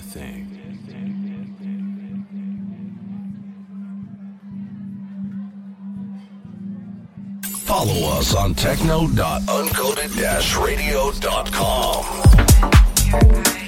thing. Follow us on techno.uncoded-radio.com.